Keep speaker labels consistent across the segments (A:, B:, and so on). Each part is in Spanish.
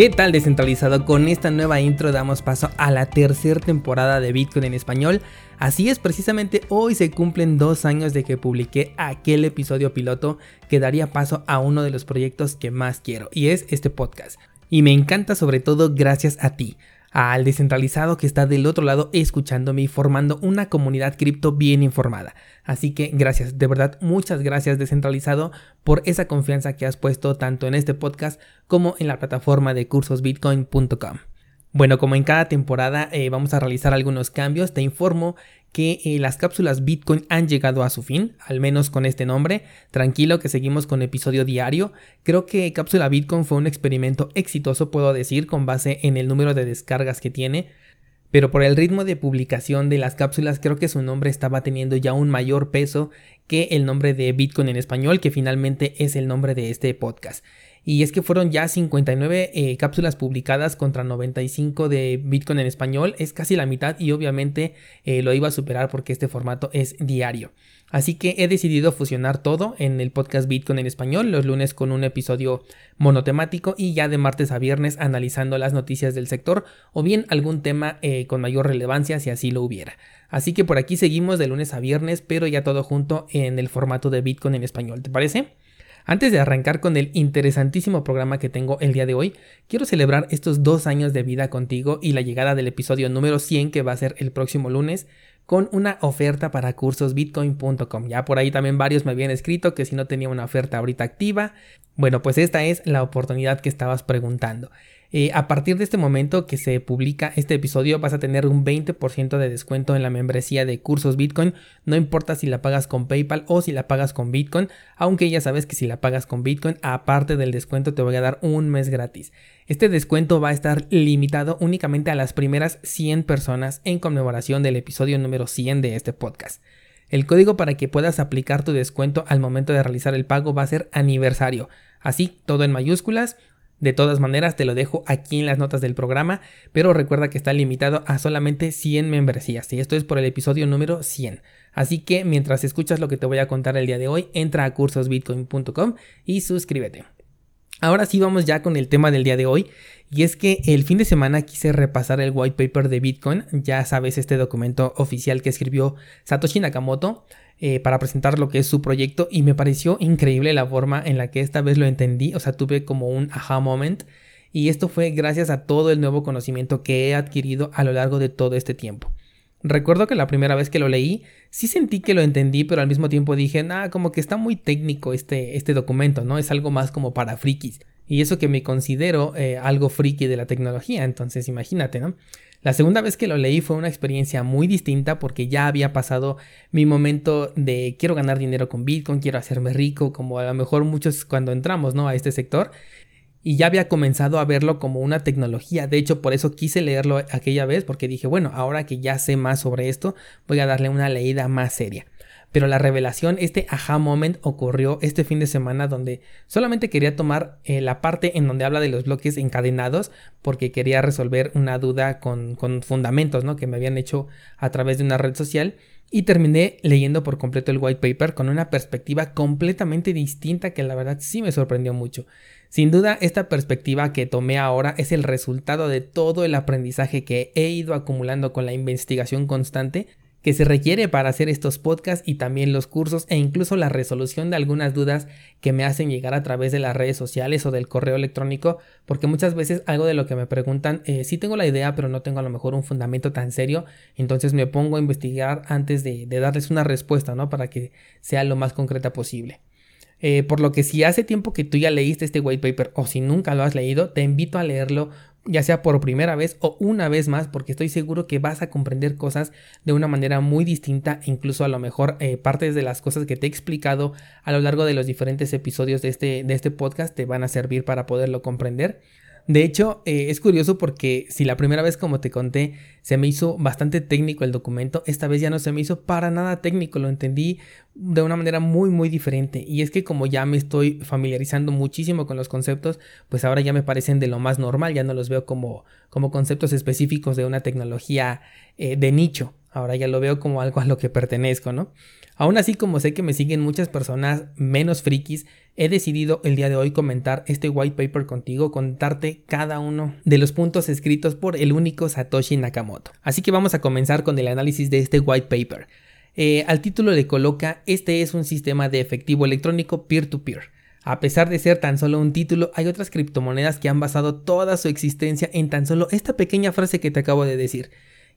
A: ¿Qué tal descentralizado? Con esta nueva intro damos paso a la tercera temporada de Bitcoin en español. Así es, precisamente hoy se cumplen dos años de que publiqué aquel episodio piloto que daría paso a uno de los proyectos que más quiero y es este podcast. Y me encanta sobre todo gracias a ti al descentralizado que está del otro lado escuchándome y formando una comunidad cripto bien informada. Así que gracias, de verdad, muchas gracias descentralizado por esa confianza que has puesto tanto en este podcast como en la plataforma de cursosbitcoin.com. Bueno, como en cada temporada eh, vamos a realizar algunos cambios, te informo que eh, las cápsulas Bitcoin han llegado a su fin, al menos con este nombre. Tranquilo que seguimos con episodio diario. Creo que cápsula Bitcoin fue un experimento exitoso, puedo decir, con base en el número de descargas que tiene. Pero por el ritmo de publicación de las cápsulas creo que su nombre estaba teniendo ya un mayor peso que el nombre de Bitcoin en español, que finalmente es el nombre de este podcast. Y es que fueron ya 59 eh, cápsulas publicadas contra 95 de Bitcoin en español. Es casi la mitad y obviamente eh, lo iba a superar porque este formato es diario. Así que he decidido fusionar todo en el podcast Bitcoin en español, los lunes con un episodio monotemático y ya de martes a viernes analizando las noticias del sector o bien algún tema eh, con mayor relevancia si así lo hubiera. Así que por aquí seguimos de lunes a viernes, pero ya todo junto en el formato de Bitcoin en español, ¿te parece? Antes de arrancar con el interesantísimo programa que tengo el día de hoy, quiero celebrar estos dos años de vida contigo y la llegada del episodio número 100 que va a ser el próximo lunes con una oferta para cursosbitcoin.com. Ya por ahí también varios me habían escrito que si no tenía una oferta ahorita activa. Bueno, pues esta es la oportunidad que estabas preguntando. Eh, a partir de este momento que se publica este episodio vas a tener un 20% de descuento en la membresía de cursos Bitcoin, no importa si la pagas con PayPal o si la pagas con Bitcoin, aunque ya sabes que si la pagas con Bitcoin, aparte del descuento te voy a dar un mes gratis. Este descuento va a estar limitado únicamente a las primeras 100 personas en conmemoración del episodio número 100 de este podcast. El código para que puedas aplicar tu descuento al momento de realizar el pago va a ser aniversario. Así, todo en mayúsculas, de todas maneras, te lo dejo aquí en las notas del programa, pero recuerda que está limitado a solamente 100 membresías y esto es por el episodio número 100. Así que mientras escuchas lo que te voy a contar el día de hoy, entra a cursosbitcoin.com y suscríbete. Ahora sí vamos ya con el tema del día de hoy y es que el fin de semana quise repasar el white paper de Bitcoin, ya sabes este documento oficial que escribió Satoshi Nakamoto eh, para presentar lo que es su proyecto y me pareció increíble la forma en la que esta vez lo entendí, o sea, tuve como un aha moment y esto fue gracias a todo el nuevo conocimiento que he adquirido a lo largo de todo este tiempo. Recuerdo que la primera vez que lo leí, sí sentí que lo entendí, pero al mismo tiempo dije, nada, como que está muy técnico este, este documento, ¿no? Es algo más como para frikis. Y eso que me considero eh, algo friki de la tecnología, entonces imagínate, ¿no? La segunda vez que lo leí fue una experiencia muy distinta porque ya había pasado mi momento de quiero ganar dinero con Bitcoin, quiero hacerme rico, como a lo mejor muchos cuando entramos ¿no? a este sector. Y ya había comenzado a verlo como una tecnología. De hecho, por eso quise leerlo aquella vez porque dije, bueno, ahora que ya sé más sobre esto, voy a darle una leída más seria. Pero la revelación, este aha moment ocurrió este fin de semana donde solamente quería tomar eh, la parte en donde habla de los bloques encadenados porque quería resolver una duda con, con fundamentos ¿no? que me habían hecho a través de una red social y terminé leyendo por completo el white paper con una perspectiva completamente distinta que la verdad sí me sorprendió mucho. Sin duda, esta perspectiva que tomé ahora es el resultado de todo el aprendizaje que he ido acumulando con la investigación constante que se requiere para hacer estos podcasts y también los cursos e incluso la resolución de algunas dudas que me hacen llegar a través de las redes sociales o del correo electrónico, porque muchas veces algo de lo que me preguntan, eh, sí tengo la idea, pero no tengo a lo mejor un fundamento tan serio, entonces me pongo a investigar antes de, de darles una respuesta, ¿no? Para que sea lo más concreta posible. Eh, por lo que si hace tiempo que tú ya leíste este white paper o si nunca lo has leído, te invito a leerlo ya sea por primera vez o una vez más, porque estoy seguro que vas a comprender cosas de una manera muy distinta, incluso a lo mejor eh, partes de las cosas que te he explicado a lo largo de los diferentes episodios de este, de este podcast te van a servir para poderlo comprender. De hecho, eh, es curioso porque si la primera vez, como te conté, se me hizo bastante técnico el documento, esta vez ya no se me hizo para nada técnico, lo entendí de una manera muy muy diferente. Y es que como ya me estoy familiarizando muchísimo con los conceptos, pues ahora ya me parecen de lo más normal, ya no los veo como, como conceptos específicos de una tecnología eh, de nicho. Ahora ya lo veo como algo a lo que pertenezco, ¿no? Aún así, como sé que me siguen muchas personas menos frikis, he decidido el día de hoy comentar este white paper contigo, contarte cada uno de los puntos escritos por el único Satoshi Nakamoto. Así que vamos a comenzar con el análisis de este white paper. Eh, al título le coloca, este es un sistema de efectivo electrónico peer-to-peer. A pesar de ser tan solo un título, hay otras criptomonedas que han basado toda su existencia en tan solo esta pequeña frase que te acabo de decir.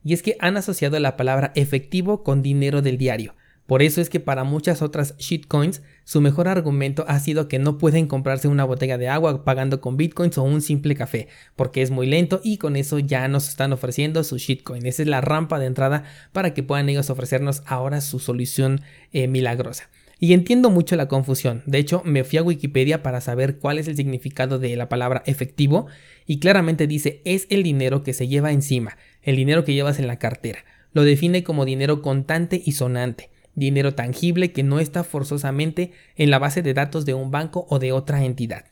A: Y es que han asociado la palabra efectivo con dinero del diario. Por eso es que para muchas otras shitcoins, su mejor argumento ha sido que no pueden comprarse una botella de agua pagando con bitcoins o un simple café, porque es muy lento y con eso ya nos están ofreciendo su shitcoin. Esa es la rampa de entrada para que puedan ellos ofrecernos ahora su solución eh, milagrosa. Y entiendo mucho la confusión. De hecho, me fui a Wikipedia para saber cuál es el significado de la palabra efectivo y claramente dice es el dinero que se lleva encima, el dinero que llevas en la cartera. Lo define como dinero contante y sonante dinero tangible que no está forzosamente en la base de datos de un banco o de otra entidad.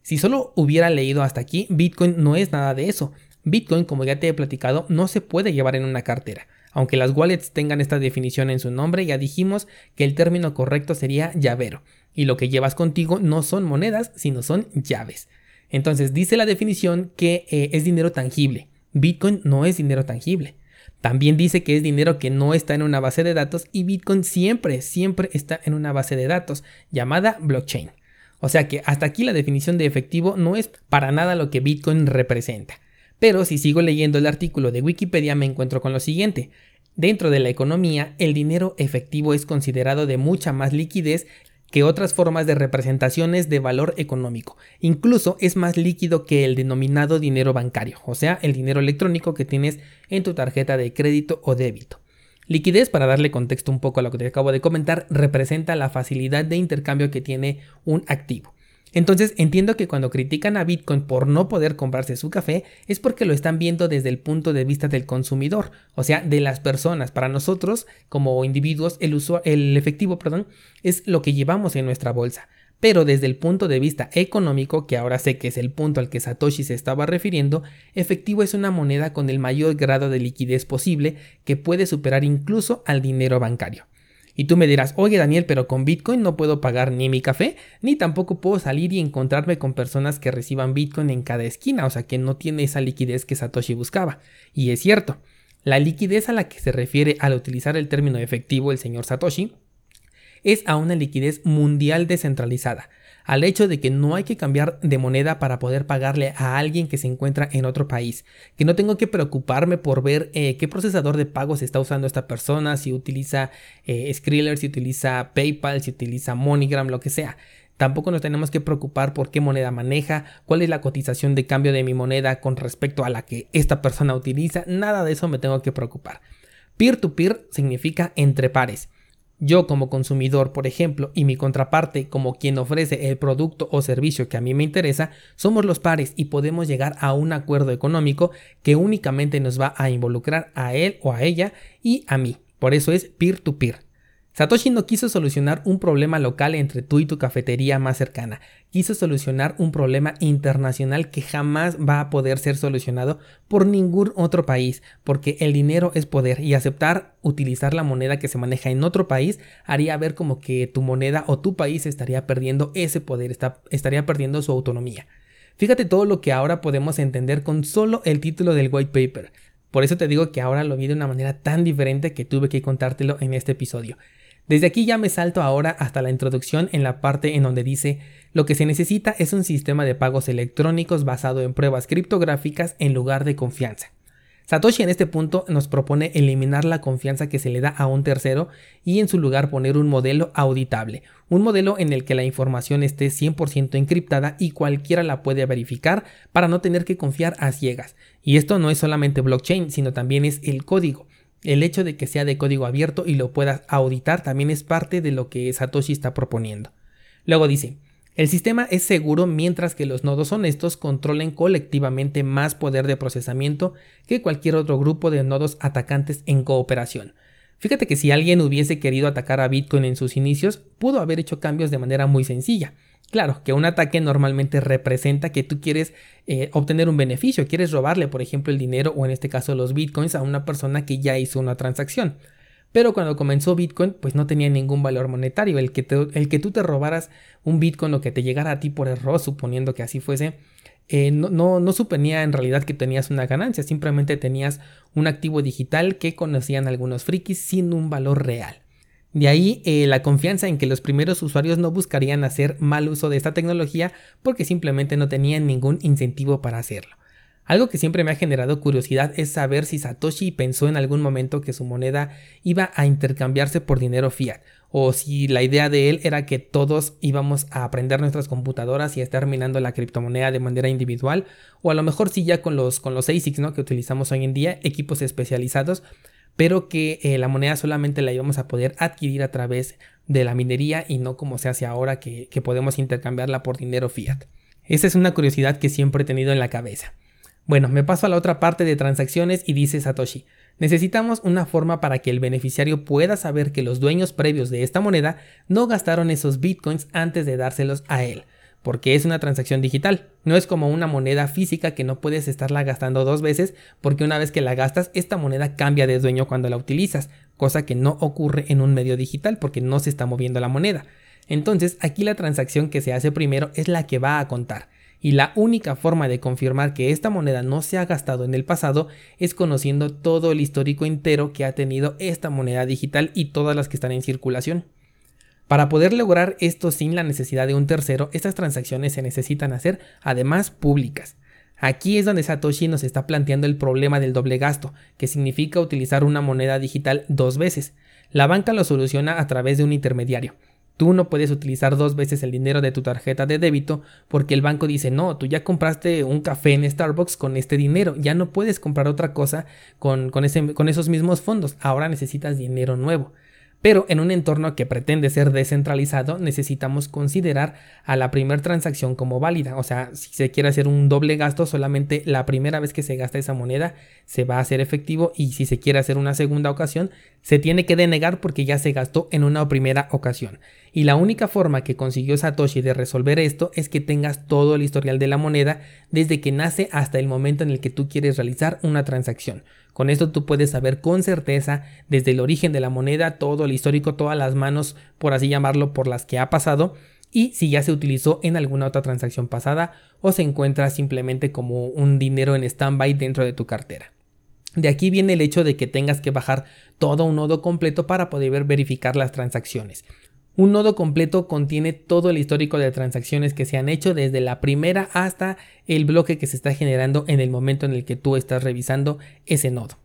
A: Si solo hubiera leído hasta aquí, Bitcoin no es nada de eso. Bitcoin, como ya te he platicado, no se puede llevar en una cartera. Aunque las wallets tengan esta definición en su nombre, ya dijimos que el término correcto sería llavero. Y lo que llevas contigo no son monedas, sino son llaves. Entonces dice la definición que eh, es dinero tangible. Bitcoin no es dinero tangible. También dice que es dinero que no está en una base de datos y Bitcoin siempre, siempre está en una base de datos llamada blockchain. O sea que hasta aquí la definición de efectivo no es para nada lo que Bitcoin representa. Pero si sigo leyendo el artículo de Wikipedia me encuentro con lo siguiente. Dentro de la economía, el dinero efectivo es considerado de mucha más liquidez que otras formas de representaciones de valor económico. Incluso es más líquido que el denominado dinero bancario, o sea, el dinero electrónico que tienes en tu tarjeta de crédito o débito. Liquidez, para darle contexto un poco a lo que te acabo de comentar, representa la facilidad de intercambio que tiene un activo. Entonces entiendo que cuando critican a Bitcoin por no poder comprarse su café es porque lo están viendo desde el punto de vista del consumidor, o sea, de las personas. Para nosotros, como individuos, el, el efectivo perdón, es lo que llevamos en nuestra bolsa. Pero desde el punto de vista económico, que ahora sé que es el punto al que Satoshi se estaba refiriendo, efectivo es una moneda con el mayor grado de liquidez posible que puede superar incluso al dinero bancario. Y tú me dirás, oye Daniel, pero con Bitcoin no puedo pagar ni mi café, ni tampoco puedo salir y encontrarme con personas que reciban Bitcoin en cada esquina, o sea que no tiene esa liquidez que Satoshi buscaba. Y es cierto, la liquidez a la que se refiere al utilizar el término efectivo el señor Satoshi es a una liquidez mundial descentralizada, al hecho de que no hay que cambiar de moneda para poder pagarle a alguien que se encuentra en otro país, que no tengo que preocuparme por ver eh, qué procesador de pagos está usando esta persona, si utiliza eh, Skriller, si utiliza PayPal, si utiliza MoneyGram, lo que sea. Tampoco nos tenemos que preocupar por qué moneda maneja, cuál es la cotización de cambio de mi moneda con respecto a la que esta persona utiliza, nada de eso me tengo que preocupar. peer to -peer significa entre pares. Yo como consumidor, por ejemplo, y mi contraparte como quien ofrece el producto o servicio que a mí me interesa, somos los pares y podemos llegar a un acuerdo económico que únicamente nos va a involucrar a él o a ella y a mí. Por eso es peer-to-peer. Satoshi no quiso solucionar un problema local entre tú y tu cafetería más cercana, quiso solucionar un problema internacional que jamás va a poder ser solucionado por ningún otro país, porque el dinero es poder y aceptar utilizar la moneda que se maneja en otro país haría ver como que tu moneda o tu país estaría perdiendo ese poder, estaría perdiendo su autonomía. Fíjate todo lo que ahora podemos entender con solo el título del white paper. Por eso te digo que ahora lo vi de una manera tan diferente que tuve que contártelo en este episodio. Desde aquí ya me salto ahora hasta la introducción en la parte en donde dice lo que se necesita es un sistema de pagos electrónicos basado en pruebas criptográficas en lugar de confianza. Satoshi en este punto nos propone eliminar la confianza que se le da a un tercero y en su lugar poner un modelo auditable, un modelo en el que la información esté 100% encriptada y cualquiera la puede verificar para no tener que confiar a ciegas. Y esto no es solamente blockchain, sino también es el código. El hecho de que sea de código abierto y lo puedas auditar también es parte de lo que Satoshi está proponiendo. Luego dice, El sistema es seguro mientras que los nodos honestos controlen colectivamente más poder de procesamiento que cualquier otro grupo de nodos atacantes en cooperación. Fíjate que si alguien hubiese querido atacar a Bitcoin en sus inicios, pudo haber hecho cambios de manera muy sencilla. Claro, que un ataque normalmente representa que tú quieres eh, obtener un beneficio, quieres robarle, por ejemplo, el dinero o en este caso los bitcoins a una persona que ya hizo una transacción. Pero cuando comenzó Bitcoin, pues no tenía ningún valor monetario. El que, tú te robaras un Bitcoin o que te llegara a ti por error, suponiendo que así fuese, eh, no, no, no, suponía en realidad que tenías una ganancia, simplemente tenías un activo digital que conocían algunos frikis sin un valor real. De ahí eh, la confianza en que los primeros usuarios no buscarían hacer mal uso de esta tecnología porque simplemente no tenían ningún incentivo para hacerlo. Algo que siempre me ha generado curiosidad es saber si Satoshi pensó en algún momento que su moneda iba a intercambiarse por dinero fiat, o si la idea de él era que todos íbamos a aprender nuestras computadoras y a estar minando la criptomoneda de manera individual, o a lo mejor si ya con los, con los ASICs ¿no? que utilizamos hoy en día, equipos especializados, pero que eh, la moneda solamente la íbamos a poder adquirir a través de la minería y no como se hace ahora que, que podemos intercambiarla por dinero fiat. Esa es una curiosidad que siempre he tenido en la cabeza. Bueno, me paso a la otra parte de transacciones y dice Satoshi, necesitamos una forma para que el beneficiario pueda saber que los dueños previos de esta moneda no gastaron esos bitcoins antes de dárselos a él, porque es una transacción digital, no es como una moneda física que no puedes estarla gastando dos veces porque una vez que la gastas esta moneda cambia de dueño cuando la utilizas, cosa que no ocurre en un medio digital porque no se está moviendo la moneda. Entonces aquí la transacción que se hace primero es la que va a contar y la única forma de confirmar que esta moneda no se ha gastado en el pasado es conociendo todo el histórico entero que ha tenido esta moneda digital y todas las que están en circulación. Para poder lograr esto sin la necesidad de un tercero, estas transacciones se necesitan hacer además públicas. Aquí es donde Satoshi nos está planteando el problema del doble gasto, que significa utilizar una moneda digital dos veces. La banca lo soluciona a través de un intermediario, Tú no puedes utilizar dos veces el dinero de tu tarjeta de débito porque el banco dice, no, tú ya compraste un café en Starbucks con este dinero, ya no puedes comprar otra cosa con, con, esos mismos fondos, ahora necesitas dinero nuevo. Pero en un entorno que pretende ser descentralizado, necesitamos considerar a la primera transacción como válida. O sea, si se quiere hacer un doble gasto, solamente la primera vez que se gasta esa moneda se va a hacer efectivo y si se quiere hacer una segunda ocasión, se tiene que denegar porque ya se gastó en una primera ocasión. Y la única forma que consiguió Satoshi de resolver esto es que tengas todo el historial de la moneda desde que nace hasta el momento en el que tú quieres realizar una transacción. Con esto tú puedes saber con certeza desde el origen de la moneda, todo el histórico, todas las manos, por así llamarlo, por las que ha pasado y si ya se utilizó en alguna otra transacción pasada o se encuentra simplemente como un dinero en stand-by dentro de tu cartera. De aquí viene el hecho de que tengas que bajar todo un nodo completo para poder verificar las transacciones. Un nodo completo contiene todo el histórico de transacciones que se han hecho desde la primera hasta el bloque que se está generando en el momento en el que tú estás revisando ese nodo.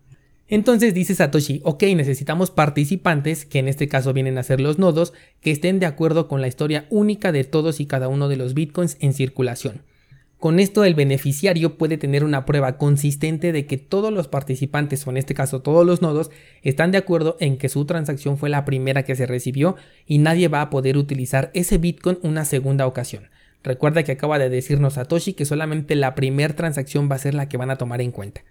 A: Entonces dice Satoshi, ok, necesitamos participantes, que en este caso vienen a ser los nodos, que estén de acuerdo con la historia única de todos y cada uno de los bitcoins en circulación. Con esto el beneficiario puede tener una prueba consistente de que todos los participantes, o en este caso todos los nodos, están de acuerdo en que su transacción fue la primera que se recibió y nadie va a poder utilizar ese Bitcoin una segunda ocasión. Recuerda que acaba de decirnos Satoshi que solamente la primera transacción va a ser la que van a tomar en cuenta.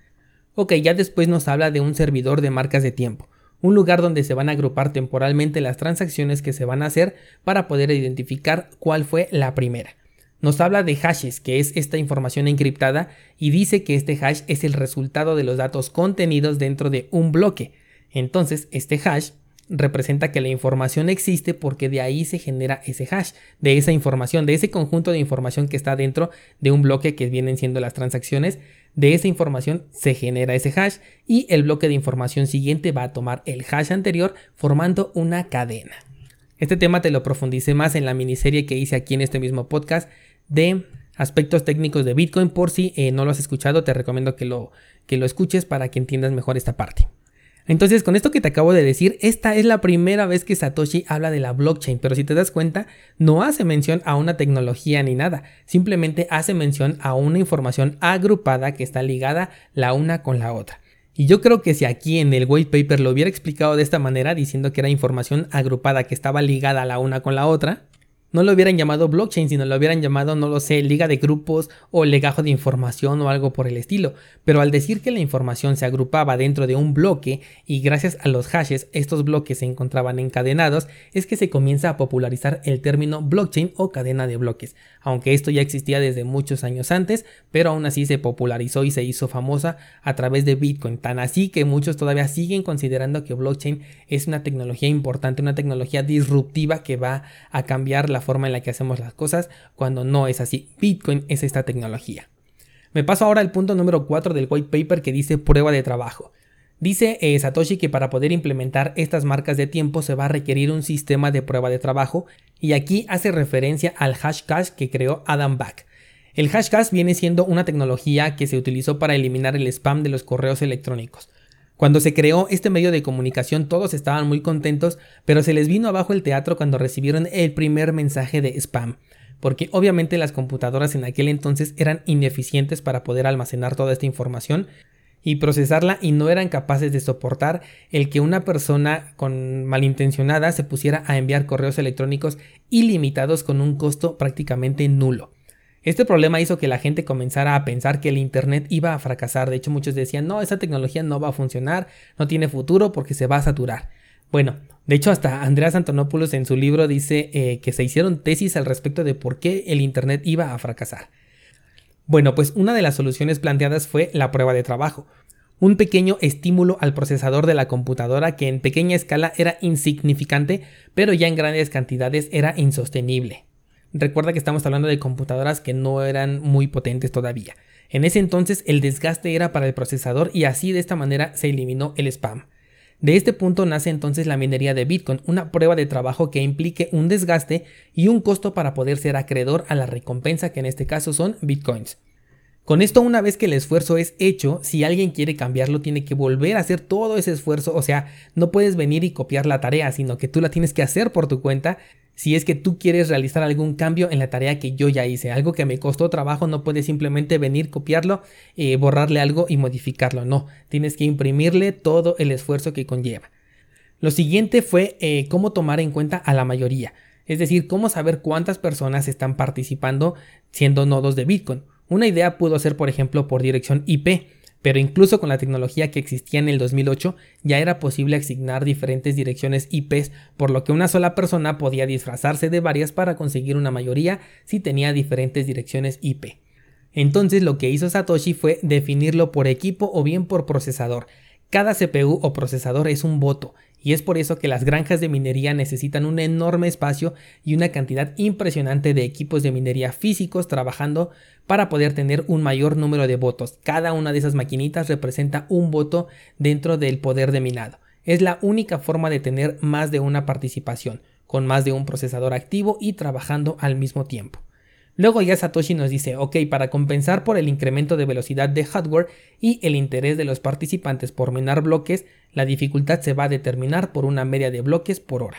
A: Ok, ya después nos habla de un servidor de marcas de tiempo, un lugar donde se van a agrupar temporalmente las transacciones que se van a hacer para poder identificar cuál fue la primera. Nos habla de hashes, que es esta información encriptada, y dice que este hash es el resultado de los datos contenidos dentro de un bloque. Entonces, este hash representa que la información existe porque de ahí se genera ese hash, de esa información, de ese conjunto de información que está dentro de un bloque que vienen siendo las transacciones, de esa información se genera ese hash y el bloque de información siguiente va a tomar el hash anterior formando una cadena. Este tema te lo profundicé más en la miniserie que hice aquí en este mismo podcast de aspectos técnicos de Bitcoin. Por si eh, no lo has escuchado, te recomiendo que lo, que lo escuches para que entiendas mejor esta parte. Entonces, con esto que te acabo de decir, esta es la primera vez que Satoshi habla de la blockchain, pero si te das cuenta, no hace mención a una tecnología ni nada, simplemente hace mención a una información agrupada que está ligada la una con la otra. Y yo creo que si aquí en el white paper lo hubiera explicado de esta manera, diciendo que era información agrupada que estaba ligada la una con la otra, no lo hubieran llamado blockchain, sino lo hubieran llamado, no lo sé, liga de grupos o legajo de información o algo por el estilo. Pero al decir que la información se agrupaba dentro de un bloque y gracias a los hashes estos bloques se encontraban encadenados, es que se comienza a popularizar el término blockchain o cadena de bloques. Aunque esto ya existía desde muchos años antes, pero aún así se popularizó y se hizo famosa a través de Bitcoin. Tan así que muchos todavía siguen considerando que blockchain es una tecnología importante, una tecnología disruptiva que va a cambiar forma en la que hacemos las cosas cuando no es así. Bitcoin es esta tecnología. Me paso ahora al punto número 4 del white paper que dice prueba de trabajo. Dice eh, Satoshi que para poder implementar estas marcas de tiempo se va a requerir un sistema de prueba de trabajo y aquí hace referencia al hashcash que creó Adam Back. El hashcash viene siendo una tecnología que se utilizó para eliminar el spam de los correos electrónicos. Cuando se creó este medio de comunicación todos estaban muy contentos, pero se les vino abajo el teatro cuando recibieron el primer mensaje de spam, porque obviamente las computadoras en aquel entonces eran ineficientes para poder almacenar toda esta información y procesarla y no eran capaces de soportar el que una persona con malintencionada se pusiera a enviar correos electrónicos ilimitados con un costo prácticamente nulo. Este problema hizo que la gente comenzara a pensar que el Internet iba a fracasar. De hecho, muchos decían, no, esa tecnología no va a funcionar, no tiene futuro porque se va a saturar. Bueno, de hecho, hasta Andreas Antonopoulos en su libro dice eh, que se hicieron tesis al respecto de por qué el Internet iba a fracasar. Bueno, pues una de las soluciones planteadas fue la prueba de trabajo. Un pequeño estímulo al procesador de la computadora que en pequeña escala era insignificante, pero ya en grandes cantidades era insostenible. Recuerda que estamos hablando de computadoras que no eran muy potentes todavía. En ese entonces el desgaste era para el procesador y así de esta manera se eliminó el spam. De este punto nace entonces la minería de Bitcoin, una prueba de trabajo que implique un desgaste y un costo para poder ser acreedor a la recompensa que en este caso son Bitcoins. Con esto, una vez que el esfuerzo es hecho, si alguien quiere cambiarlo, tiene que volver a hacer todo ese esfuerzo. O sea, no puedes venir y copiar la tarea, sino que tú la tienes que hacer por tu cuenta. Si es que tú quieres realizar algún cambio en la tarea que yo ya hice, algo que me costó trabajo, no puedes simplemente venir, copiarlo, eh, borrarle algo y modificarlo. No, tienes que imprimirle todo el esfuerzo que conlleva. Lo siguiente fue eh, cómo tomar en cuenta a la mayoría. Es decir, cómo saber cuántas personas están participando siendo nodos de Bitcoin. Una idea pudo ser, por ejemplo, por dirección IP, pero incluso con la tecnología que existía en el 2008 ya era posible asignar diferentes direcciones IPs, por lo que una sola persona podía disfrazarse de varias para conseguir una mayoría si tenía diferentes direcciones IP. Entonces lo que hizo Satoshi fue definirlo por equipo o bien por procesador. Cada CPU o procesador es un voto y es por eso que las granjas de minería necesitan un enorme espacio y una cantidad impresionante de equipos de minería físicos trabajando para poder tener un mayor número de votos. Cada una de esas maquinitas representa un voto dentro del poder de minado. Es la única forma de tener más de una participación, con más de un procesador activo y trabajando al mismo tiempo. Luego ya Satoshi nos dice, ok, para compensar por el incremento de velocidad de hardware y el interés de los participantes por minar bloques, la dificultad se va a determinar por una media de bloques por hora.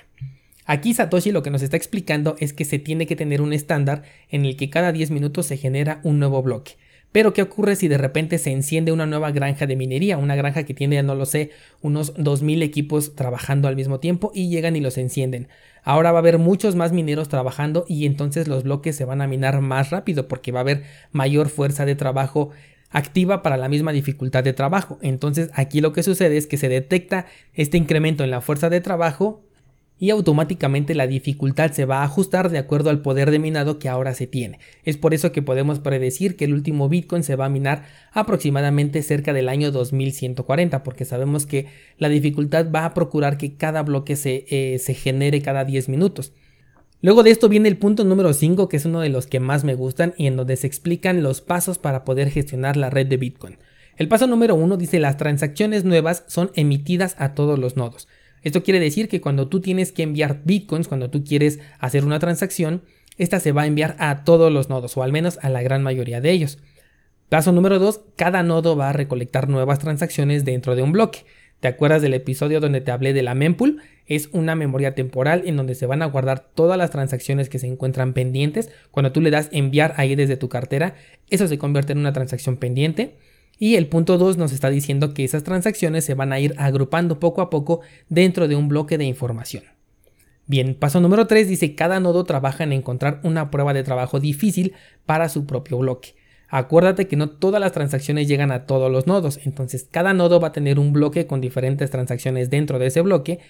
A: Aquí Satoshi lo que nos está explicando es que se tiene que tener un estándar en el que cada 10 minutos se genera un nuevo bloque. Pero ¿qué ocurre si de repente se enciende una nueva granja de minería? Una granja que tiene, no lo sé, unos 2.000 equipos trabajando al mismo tiempo y llegan y los encienden. Ahora va a haber muchos más mineros trabajando y entonces los bloques se van a minar más rápido porque va a haber mayor fuerza de trabajo activa para la misma dificultad de trabajo. Entonces aquí lo que sucede es que se detecta este incremento en la fuerza de trabajo y automáticamente la dificultad se va a ajustar de acuerdo al poder de minado que ahora se tiene. Es por eso que podemos predecir que el último Bitcoin se va a minar aproximadamente cerca del año 2140, porque sabemos que la dificultad va a procurar que cada bloque se, eh, se genere cada 10 minutos. Luego de esto viene el punto número 5, que es uno de los que más me gustan y en donde se explican los pasos para poder gestionar la red de Bitcoin. El paso número 1 dice las transacciones nuevas son emitidas a todos los nodos. Esto quiere decir que cuando tú tienes que enviar bitcoins, cuando tú quieres hacer una transacción, esta se va a enviar a todos los nodos o al menos a la gran mayoría de ellos. Paso número 2, cada nodo va a recolectar nuevas transacciones dentro de un bloque. ¿Te acuerdas del episodio donde te hablé de la mempool? Es una memoria temporal en donde se van a guardar todas las transacciones que se encuentran pendientes. Cuando tú le das enviar ahí desde tu cartera, eso se convierte en una transacción pendiente. Y el punto 2 nos está diciendo que esas transacciones se van a ir agrupando poco a poco dentro de un bloque de información. Bien, paso número 3 dice cada nodo trabaja en encontrar una prueba de trabajo difícil para su propio bloque. Acuérdate que no todas las transacciones llegan a todos los nodos, entonces cada nodo va a tener un bloque con diferentes transacciones dentro de ese bloque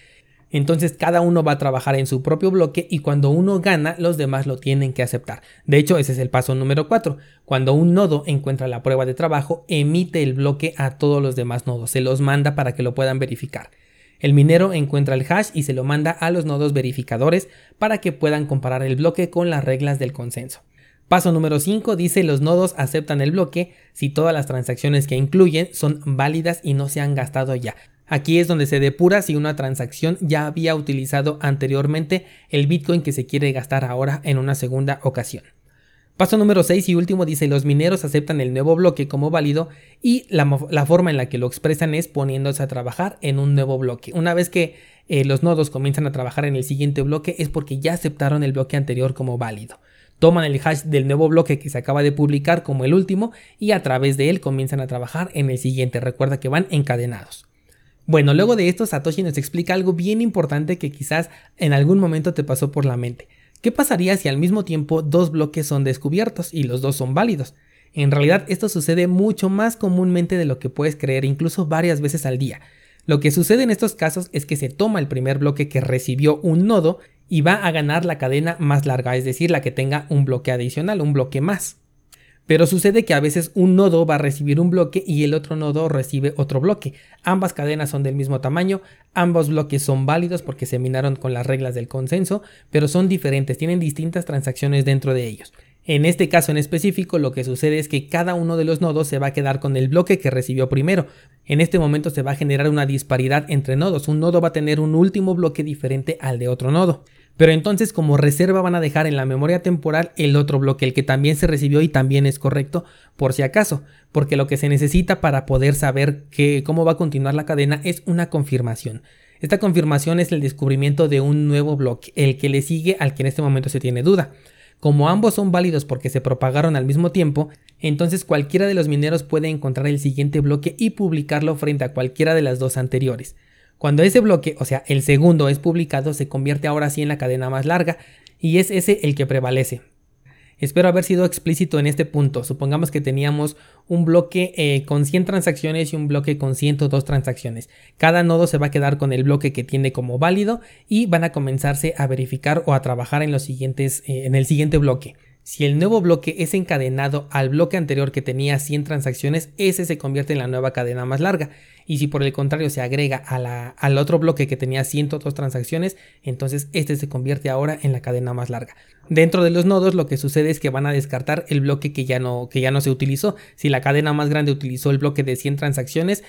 A: entonces cada uno va a trabajar en su propio bloque y cuando uno gana, los demás lo tienen que aceptar. De hecho, ese es el paso número 4. Cuando un nodo encuentra la prueba de trabajo, emite el bloque a todos los demás nodos, se los manda para que lo puedan verificar. El minero encuentra el hash y se lo manda a los nodos verificadores para que puedan comparar el bloque con las reglas del consenso. Paso número 5 dice los nodos aceptan el bloque si todas las transacciones que incluyen son válidas y no se han gastado ya. Aquí es donde se depura si una transacción ya había utilizado anteriormente el Bitcoin que se quiere gastar ahora en una segunda ocasión. Paso número 6 y último dice los mineros aceptan el nuevo bloque como válido y la, forma en la que lo expresan es poniéndose a trabajar en un nuevo bloque. Una vez que eh, los nodos comienzan a trabajar en el siguiente bloque es porque ya aceptaron el bloque anterior como válido. Toman el hash del nuevo bloque que se acaba de publicar como el último y a través de él comienzan a trabajar en el siguiente. Recuerda que van encadenados. Bueno, luego de esto Satoshi nos explica algo bien importante que quizás en algún momento te pasó por la mente. ¿Qué pasaría si al mismo tiempo dos bloques son descubiertos y los dos son válidos? En realidad esto sucede mucho más comúnmente de lo que puedes creer, incluso varias veces al día. Lo que sucede en estos casos es que se toma el primer bloque que recibió un nodo y va a ganar la cadena más larga, es decir, la que tenga un bloque adicional, un bloque más. Pero sucede que a veces un nodo va a recibir un bloque y el otro nodo recibe otro bloque. Ambas cadenas son del mismo tamaño, ambos bloques son válidos porque se minaron con las reglas del consenso, pero son diferentes, tienen distintas transacciones dentro de ellos. En este caso en específico lo que sucede es que cada uno de los nodos se va a quedar con el bloque que recibió primero. En este momento se va a generar una disparidad entre nodos, un nodo va a tener un último bloque diferente al de otro nodo. Pero entonces como reserva van a dejar en la memoria temporal el otro bloque, el que también se recibió y también es correcto, por si acaso, porque lo que se necesita para poder saber que, cómo va a continuar la cadena es una confirmación. Esta confirmación es el descubrimiento de un nuevo bloque, el que le sigue al que en este momento se tiene duda. Como ambos son válidos porque se propagaron al mismo tiempo, entonces cualquiera de los mineros puede encontrar el siguiente bloque y publicarlo frente a cualquiera de las dos anteriores. Cuando ese bloque, o sea, el segundo es publicado, se convierte ahora sí en la cadena más larga y es ese el que prevalece. Espero haber sido explícito en este punto. Supongamos que teníamos un bloque eh, con 100 transacciones y un bloque con 102 transacciones. Cada nodo se va a quedar con el bloque que tiene como válido y van a comenzarse a verificar o a trabajar en los siguientes, eh, en el siguiente bloque. Si el nuevo bloque es encadenado al bloque anterior que tenía 100 transacciones, ese se convierte en la nueva cadena más larga. Y si por el contrario se agrega al otro bloque que tenía 102 transacciones, entonces este se convierte ahora en la cadena más larga. Dentro de los nodos lo que sucede es que van a descartar el bloque que ya no, que ya no se utilizó. Si la cadena más grande utilizó el bloque de 100 transacciones,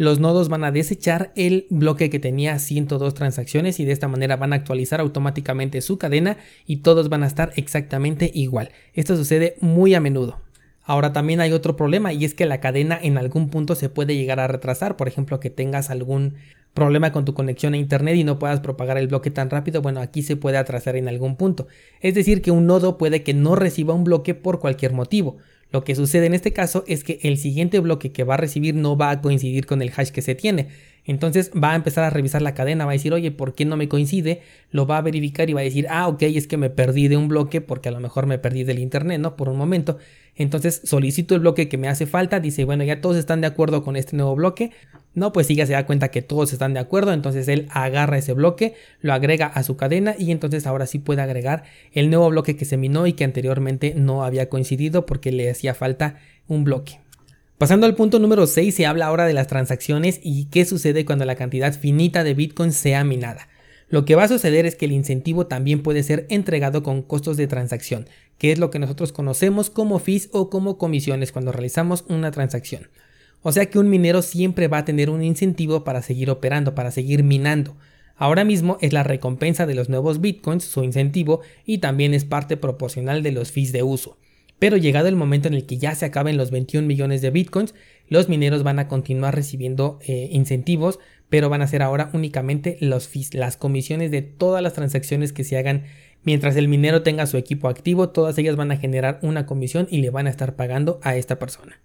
A: los nodos van a desechar el bloque que tenía 102 transacciones y de esta manera van a actualizar automáticamente su cadena y todos van a estar exactamente igual. Esto sucede muy a menudo. Ahora también hay otro problema y es que la cadena en algún punto se puede llegar a retrasar, por ejemplo que tengas algún problema con tu conexión a internet y no puedas propagar el bloque tan rápido, bueno aquí se puede atrasar en algún punto. Es decir que un nodo puede que no reciba un bloque por cualquier motivo. Lo que sucede en este caso es que el siguiente bloque que va a recibir no va a coincidir con el hash que se tiene. Entonces va a empezar a revisar la cadena, va a decir, oye, ¿por qué no me coincide? Lo va a verificar y va a decir, ah, ok, es que me perdí de un bloque porque a lo mejor me perdí del internet, ¿no? Por un momento. Entonces solicito el bloque que me hace falta, dice, bueno, ya todos están de acuerdo con este nuevo bloque. No, pues sí, ya se da cuenta que todos están de acuerdo, entonces él agarra ese bloque, lo agrega a su cadena y entonces ahora sí puede agregar el nuevo bloque que se minó y que anteriormente no había coincidido porque le hacía falta un bloque. Pasando al punto número 6, se habla ahora de las transacciones y qué sucede cuando la cantidad finita de Bitcoin sea minada. Lo que va a suceder es que el incentivo también puede ser entregado con costos de transacción, que es lo que nosotros conocemos como fees o como comisiones cuando realizamos una transacción. O sea que un minero siempre va a tener un incentivo para seguir operando, para seguir minando. Ahora mismo es la recompensa de los nuevos bitcoins, su incentivo, y también es parte proporcional de los fees de uso. Pero llegado el momento en el que ya se acaben los 21 millones de bitcoins, los mineros van a continuar recibiendo eh, incentivos, pero van a ser ahora únicamente las comisiones de todas las transacciones que se hagan mientras el minero tenga su equipo activo, todas ellas van a generar una comisión y le van a estar pagando a esta persona.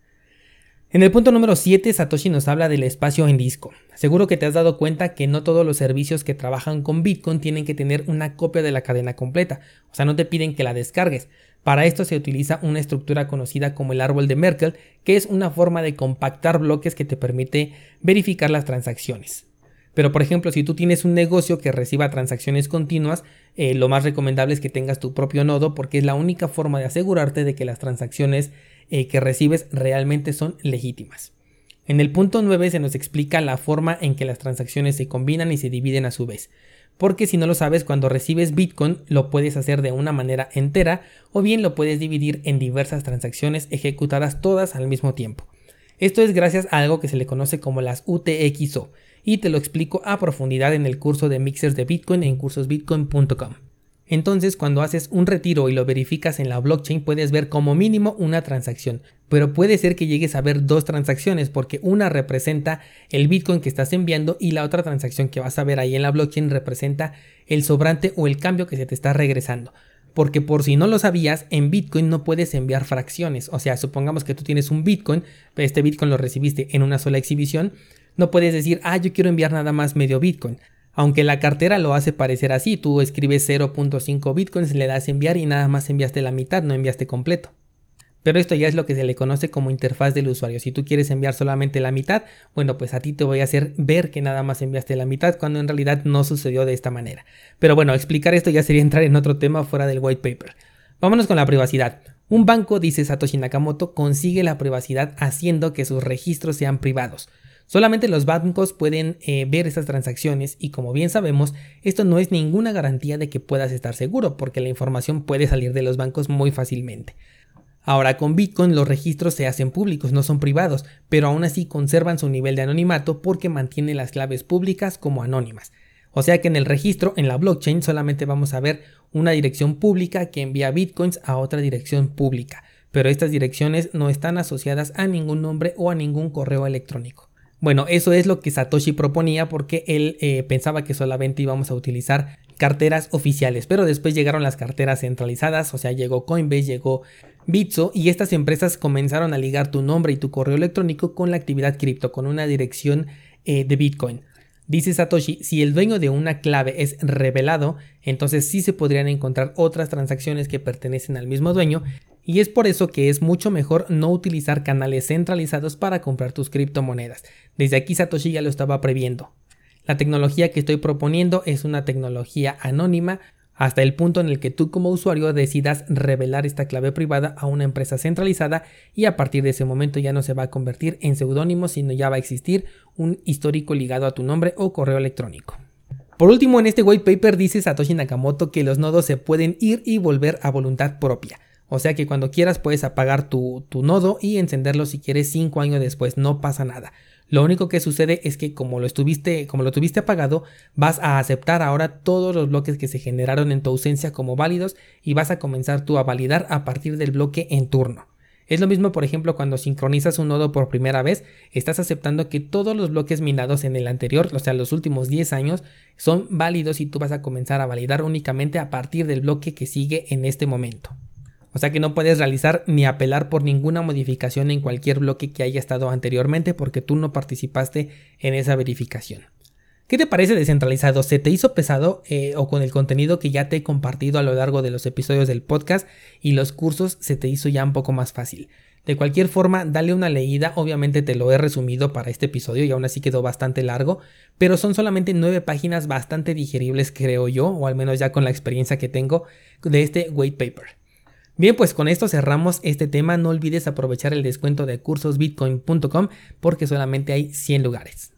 A: En el punto número 7, Satoshi nos habla del espacio en disco. Seguro que te has dado cuenta que no todos los servicios que trabajan con Bitcoin tienen que tener una copia de la cadena completa, o sea, no te piden que la descargues. Para esto se utiliza una estructura conocida como el árbol de Merkel, que es una forma de compactar bloques que te permite verificar las transacciones. Pero por ejemplo, si tú tienes un negocio que reciba transacciones continuas, eh, lo más recomendable es que tengas tu propio nodo porque es la única forma de asegurarte de que las transacciones eh, que recibes realmente son legítimas. En el punto 9 se nos explica la forma en que las transacciones se combinan y se dividen a su vez. Porque si no lo sabes, cuando recibes Bitcoin lo puedes hacer de una manera entera o bien lo puedes dividir en diversas transacciones ejecutadas todas al mismo tiempo. Esto es gracias a algo que se le conoce como las UTXO y te lo explico a profundidad en el curso de mixers de Bitcoin en cursosbitcoin.com. Entonces, cuando haces un retiro y lo verificas en la blockchain, puedes ver como mínimo una transacción, pero puede ser que llegues a ver dos transacciones porque una representa el Bitcoin que estás enviando y la otra transacción que vas a ver ahí en la blockchain representa el sobrante o el cambio que se te está regresando. Porque por si no lo sabías, en Bitcoin no puedes enviar fracciones. O sea, supongamos que tú tienes un Bitcoin, este Bitcoin lo recibiste en una sola exhibición, no puedes decir, ah, yo quiero enviar nada más medio Bitcoin. Aunque la cartera lo hace parecer así, tú escribes 0.5 bitcoins, le das enviar y nada más enviaste la mitad, no enviaste completo. Pero esto ya es lo que se le conoce como interfaz del usuario. Si tú quieres enviar solamente la mitad, bueno, pues a ti te voy a hacer ver que nada más enviaste la mitad cuando en realidad no sucedió de esta manera. Pero bueno, explicar esto ya sería entrar en otro tema fuera del white paper. Vámonos con la privacidad. Un banco, dice Satoshi Nakamoto, consigue la privacidad haciendo que sus registros sean privados. Solamente los bancos pueden eh, ver esas transacciones y como bien sabemos, esto no es ninguna garantía de que puedas estar seguro porque la información puede salir de los bancos muy fácilmente. Ahora con Bitcoin los registros se hacen públicos, no son privados, pero aún así conservan su nivel de anonimato porque mantienen las claves públicas como anónimas. O sea que en el registro, en la blockchain, solamente vamos a ver una dirección pública que envía bitcoins a otra dirección pública, pero estas direcciones no están asociadas a ningún nombre o a ningún correo electrónico. Bueno, eso es lo que Satoshi proponía porque él eh, pensaba que solamente íbamos a utilizar carteras oficiales, pero después llegaron las carteras centralizadas, o sea, llegó Coinbase, llegó Bitso y estas empresas comenzaron a ligar tu nombre y tu correo electrónico con la actividad cripto, con una dirección eh, de Bitcoin. Dice Satoshi, si el dueño de una clave es revelado, entonces sí se podrían encontrar otras transacciones que pertenecen al mismo dueño y es por eso que es mucho mejor no utilizar canales centralizados para comprar tus criptomonedas. Desde aquí Satoshi ya lo estaba previendo. La tecnología que estoy proponiendo es una tecnología anónima hasta el punto en el que tú como usuario decidas revelar esta clave privada a una empresa centralizada y a partir de ese momento ya no se va a convertir en seudónimo sino ya va a existir un histórico ligado a tu nombre o correo electrónico. Por último, en este white paper dice Satoshi Nakamoto que los nodos se pueden ir y volver a voluntad propia. O sea que cuando quieras puedes apagar tu, nodo y encenderlo si quieres 5 años después, no pasa nada. Lo único que sucede es que como lo estuviste, como lo tuviste apagado, vas a aceptar ahora todos los bloques que se generaron en tu ausencia como válidos y vas a comenzar tú a validar a partir del bloque en turno. Es lo mismo, por ejemplo, cuando sincronizas un nodo por primera vez, estás aceptando que todos los bloques minados en el anterior, o sea, los últimos 10 años, son válidos y tú vas a comenzar a validar únicamente a partir del bloque que sigue en este momento. O sea que no puedes realizar ni apelar por ninguna modificación en cualquier bloque que haya estado anteriormente porque tú no participaste en esa verificación. ¿Qué te parece descentralizado? ¿Se te hizo pesado eh, o con el contenido que ya te he compartido a lo largo de los episodios del podcast y los cursos se te hizo ya un poco más fácil? De cualquier forma, dale una leída, obviamente te lo he resumido para este episodio y aún así quedó bastante largo, pero son solamente nueve páginas bastante digeribles creo yo, o al menos ya con la experiencia que tengo de este white paper. Bien, pues con esto cerramos este tema. No olvides aprovechar el descuento de cursosbitcoin.com porque solamente hay 100 lugares.